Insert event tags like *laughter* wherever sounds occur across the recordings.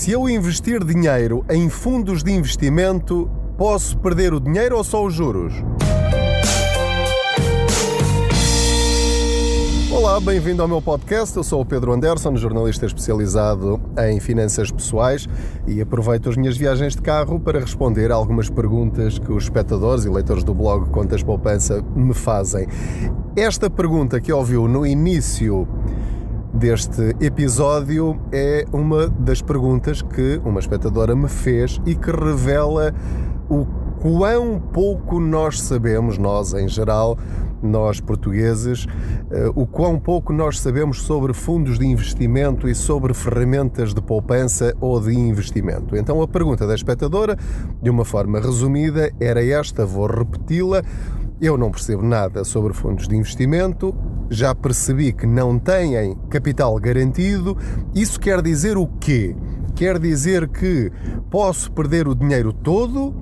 Se eu investir dinheiro em fundos de investimento, posso perder o dinheiro ou só os juros? Olá, bem-vindo ao meu podcast. Eu sou o Pedro Anderson, jornalista especializado em finanças pessoais e aproveito as minhas viagens de carro para responder a algumas perguntas que os espectadores e leitores do blog Contas Poupança me fazem. Esta pergunta que ouviu no início deste episódio é uma das perguntas que uma espectadora me fez e que revela o quão pouco nós sabemos, nós em geral, nós portugueses, eh, o quão pouco nós sabemos sobre fundos de investimento e sobre ferramentas de poupança ou de investimento. Então a pergunta da espectadora, de uma forma resumida, era esta, vou repeti-la. Eu não percebo nada sobre fundos de investimento, já percebi que não têm capital garantido. Isso quer dizer o quê? Quer dizer que posso perder o dinheiro todo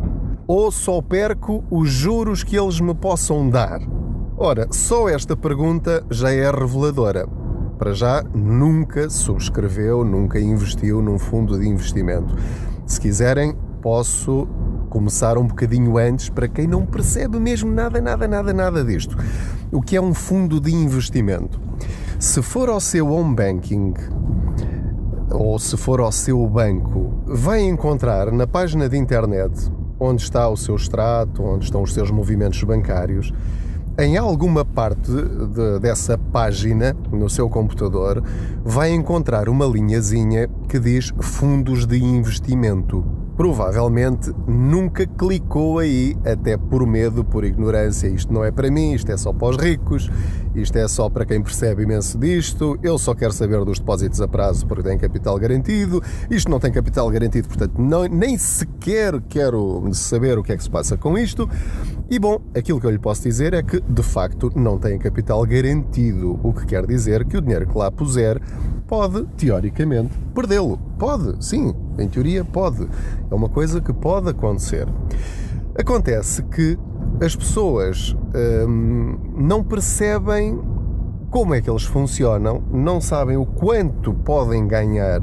ou só perco os juros que eles me possam dar? Ora, só esta pergunta já é reveladora. Para já, nunca subscreveu, nunca investiu num fundo de investimento. Se quiserem, posso começar um bocadinho antes para quem não percebe mesmo nada, nada, nada, nada disto. O que é um fundo de investimento? Se for ao seu home banking ou se for ao seu banco, vai encontrar na página de internet onde está o seu extrato, onde estão os seus movimentos bancários. Em alguma parte de, dessa página, no seu computador, vai encontrar uma linhazinha que diz fundos de investimento provavelmente nunca clicou aí, até por medo, por ignorância. Isto não é para mim, isto é só para os ricos, isto é só para quem percebe imenso disto. Eu só quero saber dos depósitos a prazo porque tem capital garantido. Isto não tem capital garantido, portanto, não, nem sequer quero saber o que é que se passa com isto. E bom, aquilo que eu lhe posso dizer é que de facto não tem capital garantido, o que quer dizer que o dinheiro que lá puser pode, teoricamente, perdê-lo. Pode, sim, em teoria pode. É uma coisa que pode acontecer. Acontece que as pessoas hum, não percebem como é que eles funcionam, não sabem o quanto podem ganhar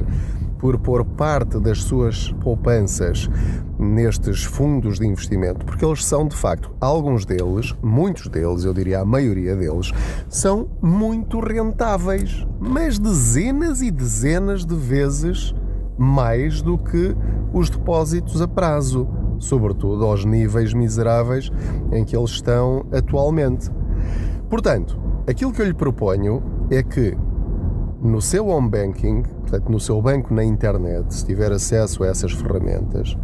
por pôr parte das suas poupanças nestes fundos de investimento, porque eles são de facto, alguns deles, muitos deles, eu diria a maioria deles, são muito rentáveis, mas dezenas e dezenas de vezes mais do que os depósitos a prazo, sobretudo aos níveis miseráveis em que eles estão atualmente. Portanto, aquilo que eu lhe proponho é que no seu home banking, portanto, no seu banco na internet, se tiver acesso a essas ferramentas,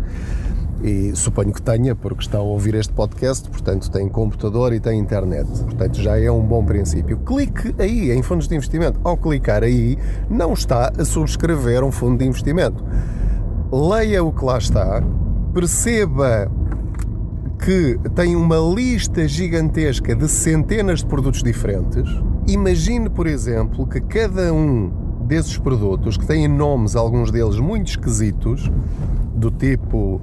e suponho que tenha, porque está a ouvir este podcast, portanto tem computador e tem internet. Portanto já é um bom princípio. Clique aí em fundos de investimento. Ao clicar aí, não está a subscrever um fundo de investimento. Leia o que lá está, perceba que tem uma lista gigantesca de centenas de produtos diferentes. Imagine, por exemplo, que cada um desses produtos, que têm nomes, alguns deles muito esquisitos, do tipo uh,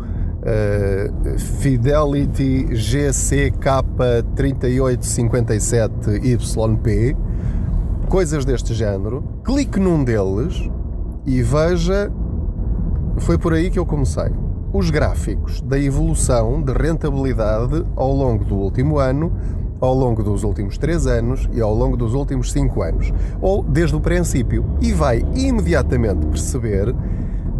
Fidelity GCK3857YP, coisas deste género. Clique num deles e veja. Foi por aí que eu comecei. Os gráficos da evolução de rentabilidade ao longo do último ano, ao longo dos últimos 3 anos e ao longo dos últimos 5 anos, ou desde o princípio, e vai imediatamente perceber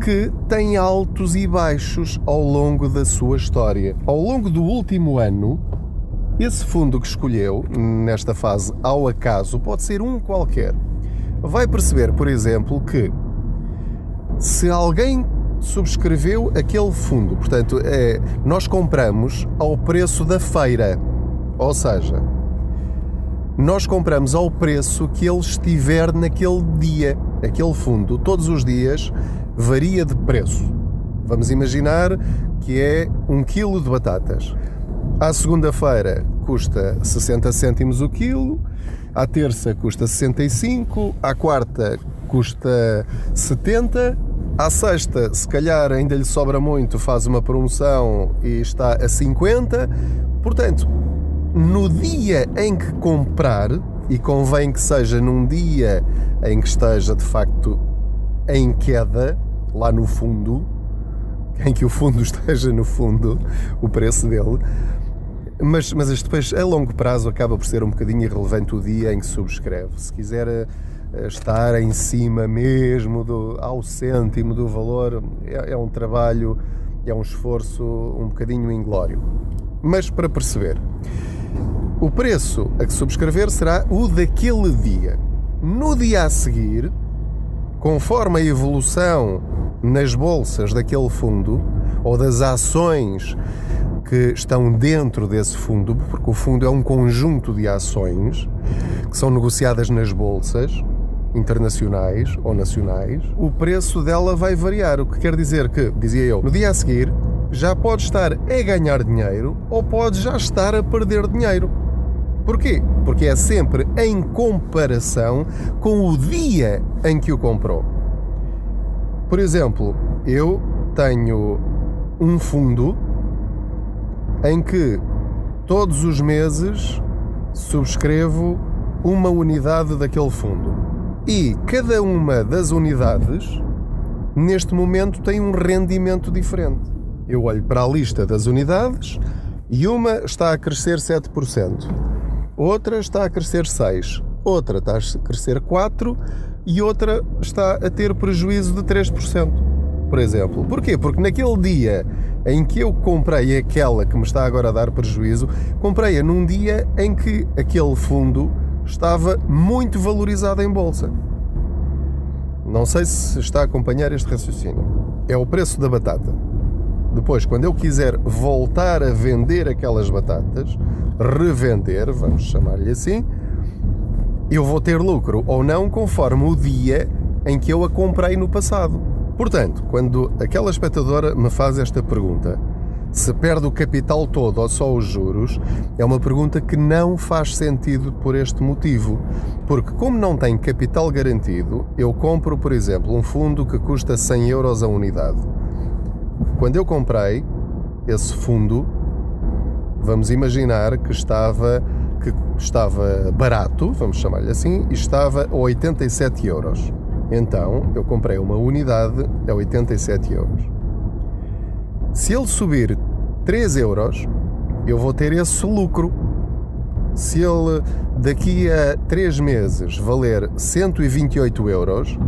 que tem altos e baixos ao longo da sua história. Ao longo do último ano, esse fundo que escolheu, nesta fase ao acaso, pode ser um qualquer. Vai perceber, por exemplo, que se alguém subscreveu aquele fundo, portanto, é, nós compramos ao preço da feira, ou seja, nós compramos ao preço que ele estiver naquele dia. Aquele fundo, todos os dias, varia de preço. Vamos imaginar que é um quilo de batatas. À segunda-feira custa 60 cêntimos o quilo, à terça custa 65, à quarta custa 70, à sexta, se calhar ainda lhe sobra muito, faz uma promoção e está a 50. Portanto, no dia em que comprar, e convém que seja num dia em que esteja de facto em queda, lá no fundo, *laughs* em que o fundo *laughs* esteja no fundo, o preço dele. Mas, mas depois, a longo prazo, acaba por ser um bocadinho irrelevante o dia em que subscreve. Se quiser eh, estar em cima mesmo, do, ao cêntimo do valor, é, é um trabalho, é um esforço um bocadinho inglório. Mas para perceber, o preço a que subscrever será o daquele dia. No dia a seguir, conforme a evolução nas bolsas daquele fundo ou das ações que estão dentro desse fundo, porque o fundo é um conjunto de ações que são negociadas nas bolsas internacionais ou nacionais, o preço dela vai variar. O que quer dizer que, dizia eu, no dia a seguir já pode estar a ganhar dinheiro ou pode já estar a perder dinheiro. Porquê? Porque é sempre em comparação com o dia em que o comprou. Por exemplo, eu tenho um fundo em que todos os meses subscrevo uma unidade daquele fundo. E cada uma das unidades, neste momento, tem um rendimento diferente. Eu olho para a lista das unidades e uma está a crescer 7% outra está a crescer 6, outra está a crescer 4 e outra está a ter prejuízo de 3%, por exemplo. Porquê? Porque naquele dia em que eu comprei aquela que me está agora a dar prejuízo, comprei-a num dia em que aquele fundo estava muito valorizado em bolsa. Não sei se está a acompanhar este raciocínio. É o preço da batata. Depois, quando eu quiser voltar a vender aquelas batatas, revender, vamos chamar-lhe assim, eu vou ter lucro ou não conforme o dia em que eu a comprei no passado. Portanto, quando aquela espectadora me faz esta pergunta, se perde o capital todo ou só os juros, é uma pergunta que não faz sentido por este motivo. Porque, como não tem capital garantido, eu compro, por exemplo, um fundo que custa 100 euros a unidade. Quando eu comprei esse fundo, vamos imaginar que estava, que estava barato, vamos chamar-lhe assim, e estava a 87 euros. Então eu comprei uma unidade a 87 euros. Se ele subir 3 euros, eu vou ter esse lucro. Se ele daqui a 3 meses valer 128 euros,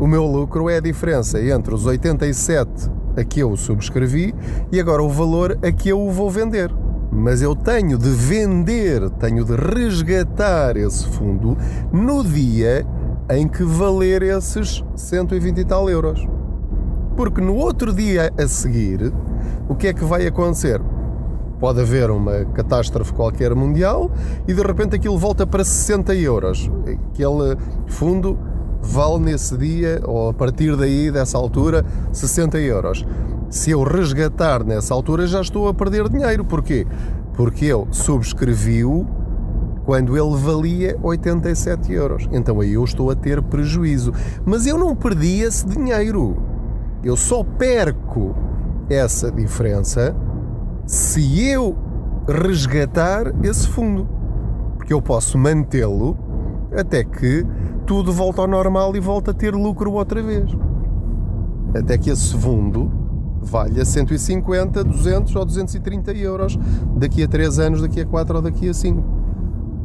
o meu lucro é a diferença entre os 87 a que eu subscrevi e agora o valor a que eu o vou vender mas eu tenho de vender, tenho de resgatar esse fundo no dia em que valer esses 120 e tal euros. Porque no outro dia a seguir, o que é que vai acontecer? Pode haver uma catástrofe qualquer mundial e de repente aquilo volta para 60 euros. Aquele fundo vale nesse dia, ou a partir daí, dessa altura, 60 euros se eu resgatar nessa altura já estou a perder dinheiro. Porquê? Porque eu subscrevi-o quando ele valia 87 euros. Então aí eu estou a ter prejuízo. Mas eu não perdi esse dinheiro. Eu só perco essa diferença se eu resgatar esse fundo. Porque eu posso mantê-lo até que tudo volta ao normal e volta a ter lucro outra vez. Até que esse fundo valha 150, 200 ou 230 euros daqui a 3 anos, daqui a 4 ou daqui a 5.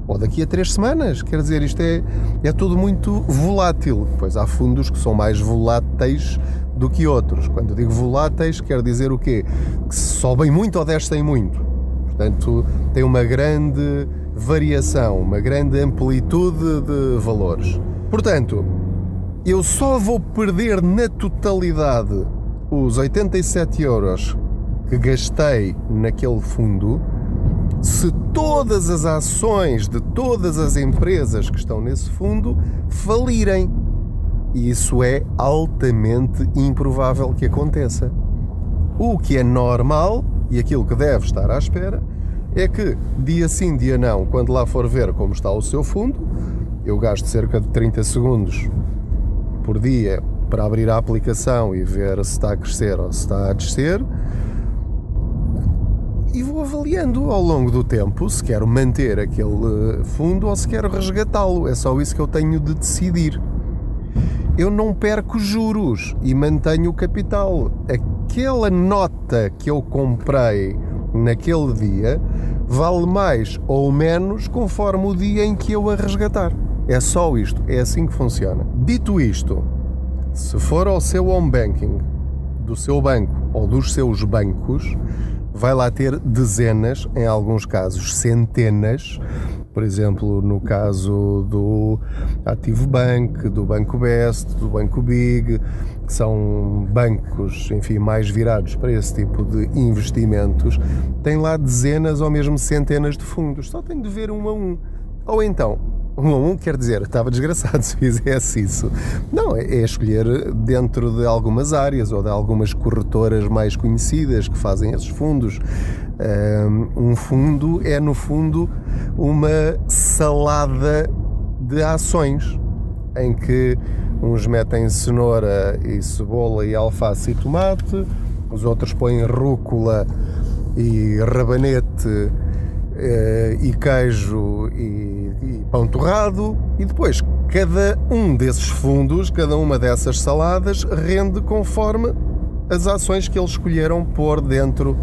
Ou daqui a 3 semanas. Quer dizer, isto é, é tudo muito volátil. Pois há fundos que são mais voláteis do que outros. Quando digo voláteis, quer dizer o quê? Que sobem muito ou descem muito. Portanto, tem uma grande variação, uma grande amplitude de valores. Portanto, eu só vou perder na totalidade os 87 euros que gastei naquele fundo, se todas as ações de todas as empresas que estão nesse fundo falirem. E isso é altamente improvável que aconteça. O que é normal e aquilo que deve estar à espera é que, dia sim, dia não, quando lá for ver como está o seu fundo, eu gasto cerca de 30 segundos por dia para abrir a aplicação e ver se está a crescer ou se está a descer. E vou avaliando ao longo do tempo se quero manter aquele fundo ou se quero resgatá-lo. É só isso que eu tenho de decidir. eu não perco juros e mantenho o capital. Aquela nota que eu comprei naquele dia vale mais ou menos conforme o dia em que eu a resgatar. É só isto, é assim que funciona. Dito isto, se for ao seu home banking do seu banco ou dos seus bancos, vai lá ter dezenas, em alguns casos centenas, por exemplo, no caso do Ativo Bank, do Banco Best, do Banco Big, que são bancos, enfim, mais virados para esse tipo de investimentos, tem lá dezenas ou mesmo centenas de fundos. Só tem de ver um a um. Ou então, um a um quer dizer, estava desgraçado *laughs* se fizesse isso. Não, é, é escolher dentro de algumas áreas ou de algumas corretoras mais conhecidas que fazem esses fundos. Um fundo é, no fundo, uma salada de ações em que uns metem cenoura e cebola e alface e tomate, os outros põem rúcula e rabanete e queijo e, e pão torrado e depois cada um desses fundos, cada uma dessas saladas rende conforme as ações que eles escolheram pôr dentro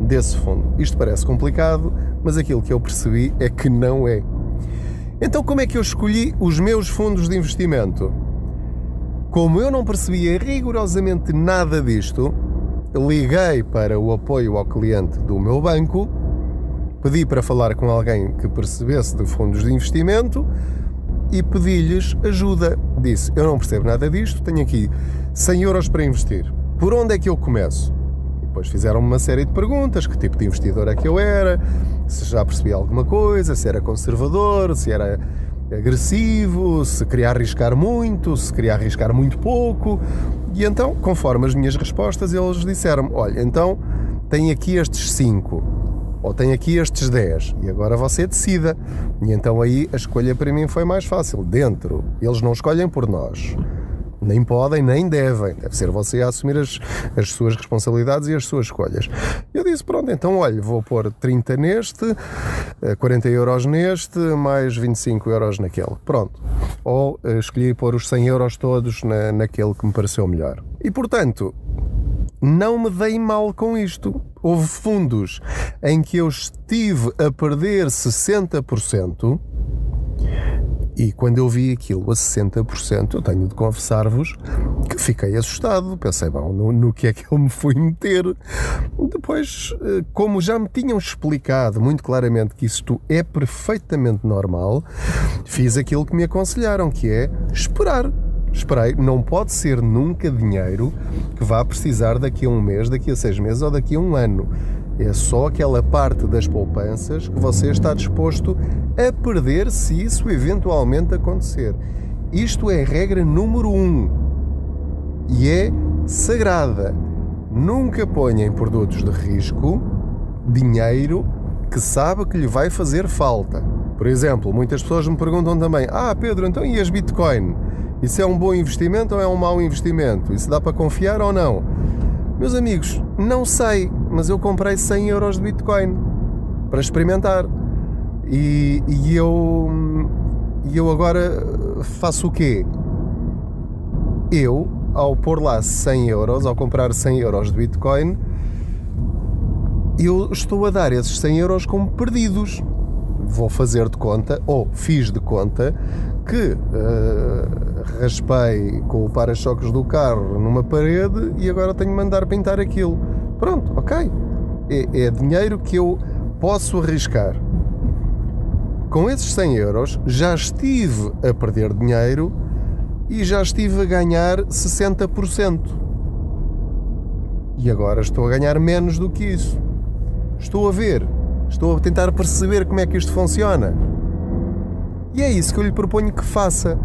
desse fundo. Isto parece complicado, mas aquilo que eu percebi é que não é. Então, como é que eu escolhi os meus fundos de investimento? Como eu não percebia rigorosamente nada disto, liguei para o apoio ao cliente do meu banco Pedi para falar com alguém que percebesse de fundos de investimento e pedi-lhes ajuda. Disse: Eu não percebo nada disto, tenho aqui 100 euros para investir. Por onde é que eu começo? E depois fizeram-me uma série de perguntas: que tipo de investidor é que eu era, se já percebi alguma coisa, se era conservador, se era agressivo, se queria arriscar muito, se queria arriscar muito pouco. E então, conforme as minhas respostas, eles disseram: Olha, então tem aqui estes 5 ou tem aqui estes 10 e agora você decida. E então aí a escolha para mim foi mais fácil. Dentro, eles não escolhem por nós. Nem podem, nem devem. Deve ser você a assumir as, as suas responsabilidades e as suas escolhas. Eu disse: pronto, então olha, vou pôr 30 neste, 40 eh, euros neste, mais 25 euros naquele. Pronto. Ou eh, escolhi pôr os 100 euros todos na, naquele que me pareceu melhor. E portanto, não me dei mal com isto. Houve fundos em que eu estive a perder 60%. E quando eu vi aquilo a 60%, eu tenho de confessar-vos que fiquei assustado. Pensei, bom, no, no, que é que eu me fui meter? Depois, eh, como já me tinham explicado muito claramente que isto é perfeitamente normal, fiz aquilo que me aconselharam, que é esperar Esperei, não pode ser nunca dinheiro que vá precisar daqui a um mês, daqui a seis meses ou daqui a um ano. É só aquela parte das poupanças que você está disposto a perder se isso eventualmente acontecer. Isto é regra número um e é sagrada. Nunca ponha em produtos de risco dinheiro que sabe que lhe vai fazer falta. Por exemplo, muitas pessoas me perguntam também: Ah, Pedro, então e as Bitcoin? Isso é um bom investimento ou é um mau investimento? Isso dá para confiar ou não? Meus amigos, não sei, mas eu comprei 100 euros de Bitcoin para experimentar. E, e eu, e eu agora faço o quê? Eu, ao pôr lá 100 euros, ao comprar 100 euros de Bitcoin, eu estou a dar esses 100 euros como perdidos. Vou fazer de conta, ou fiz de conta, que uh, raspei com o para-choques do carro numa parede e agora tenho de mandar pintar aquilo. Pronto, ok. É, é dinheiro que eu posso arriscar. Com esses 100 euros já estive a perder dinheiro e já estive a ganhar 60%. E agora estou a ganhar menos do que isso. Estou a ver, estou a tentar perceber como é que isto funciona. E é isso que eu lhe proponho que faça.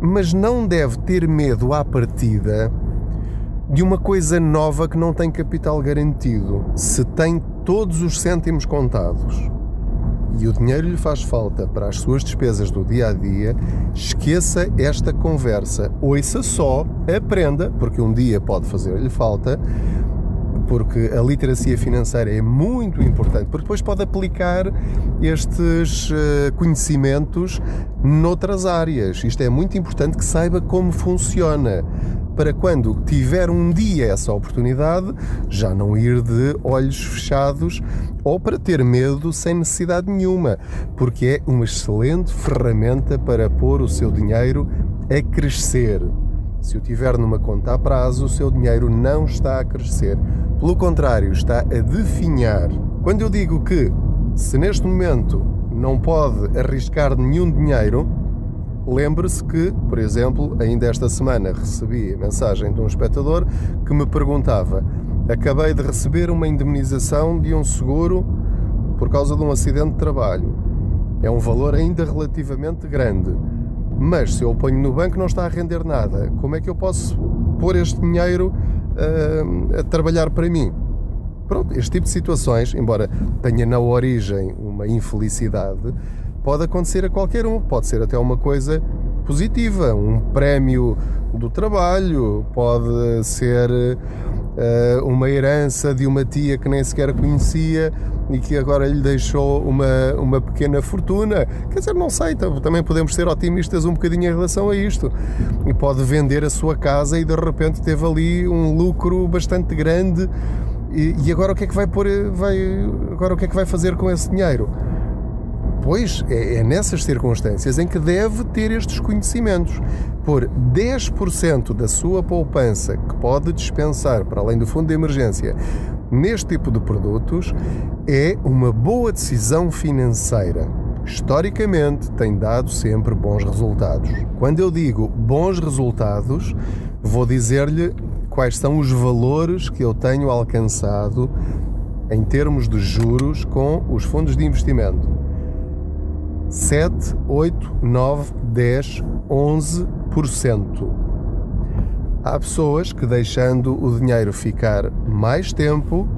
Mas não deve ter medo à partida de uma coisa nova que não tem capital garantido. Se tem todos os cêntimos contados e o dinheiro lhe faz falta para as suas despesas do dia a dia, esqueça esta conversa. Ouça só, aprenda, porque um dia pode fazer-lhe falta, porque a literacia financeira é muito importante, porque depois pode aplicar estes uh, conhecimentos noutras áreas. Isto é muito importante que saiba como funciona para quando tiver um dia essa oportunidade, já não ir de olhos fechados ou para ter medo sem necessidade nenhuma, porque é uma excelente ferramenta para pôr o seu dinheiro a crescer. Se o tiver numa conta a prazo, o seu dinheiro não está a crescer. Pelo contrário, está a definhar. Quando eu digo que, se neste momento não pode arriscar nenhum dinheiro, Lembre-se que, por exemplo, ainda esta semana recebi a mensagem de um espectador que me perguntava: Acabei de receber uma indemnização de um seguro por causa de um acidente de trabalho. É um valor ainda relativamente grande, mas se eu ponho no banco não está a render nada. Como é que eu posso pôr este dinheiro uh, a trabalhar para mim? Pronto, este tipo de situações, embora tenha na origem uma infelicidade, pode acontecer a qualquer um, pode ser até uma coisa positiva, um prémio do trabalho, pode ser uma herança de uma tia que nem sequer conhecia e que agora lhe deixou uma, uma pequena fortuna. Quer dizer, não sei, também podemos ser otimistas um bocadinho em relação a isto. E pode vender a sua casa e de repente teve ali um lucro bastante grande. E, e agora o que é que vai pôr, vai, agora o que é que vai fazer com esse dinheiro? Pois é, é nessas circunstâncias em que deve ter estes conhecimentos. Por 10% da sua poupança que pode dispensar para além do fundo de emergência neste tipo de produtos é uma boa decisão financeira. Historicamente tem dado sempre bons resultados. Quando eu digo bons resultados, vou dizer-lhe quais são os valores que eu tenho alcançado em termos de juros com os fundos de investimento. 7, 8, 9, 10, 11%. Há pessoas que, deixando o dinheiro ficar mais tempo,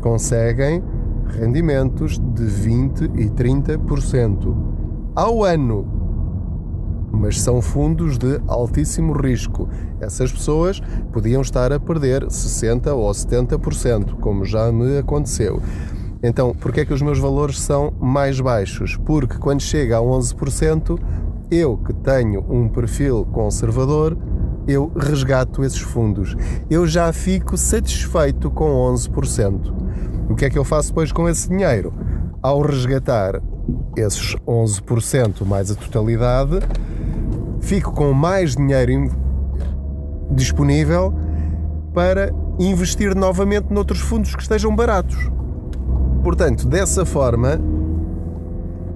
conseguem rendimentos de 20 e 30% ao ano. Mas são fundos de altíssimo risco. Essas pessoas podiam estar a perder 60% ou 70%, como já me aconteceu. Então, porquê é que os meus valores são mais baixos? Porque quando chega a 11%, eu que tenho um perfil conservador, eu resgato esses fundos. Eu já fico satisfeito com 11%. O que é que eu faço depois com esse dinheiro? Ao resgatar esses 11% mais a totalidade, fico com mais dinheiro disponível para investir novamente noutros fundos que estejam baratos. Portanto, dessa forma,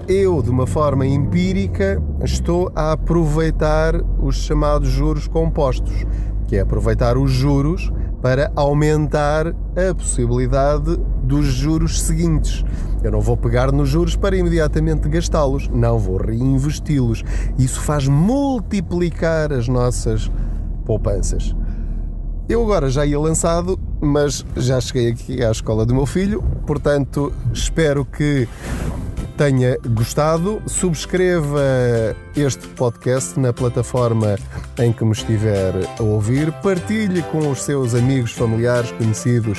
eu, de uma forma empírica, estou a aproveitar os chamados juros compostos, que é aproveitar os juros para aumentar a possibilidade dos juros seguintes. Eu não vou pegar nos juros para imediatamente gastá-los, não vou reinvesti-los. Isso faz multiplicar as nossas poupanças. Eu agora já ia lançado, mas já cheguei aqui à escola do meu filho, portanto espero que tenha gostado. Subscreva este podcast na plataforma em que me estiver a ouvir. Partilhe com os seus amigos, familiares, conhecidos,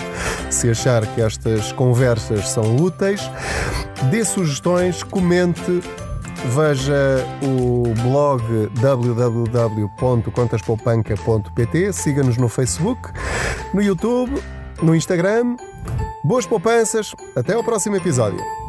se achar que estas conversas são úteis. Dê sugestões, comente Veja o blog www.contaspoupanca.pt, siga-nos no Facebook, no YouTube, no Instagram. Boas poupanças, até ao próximo episódio.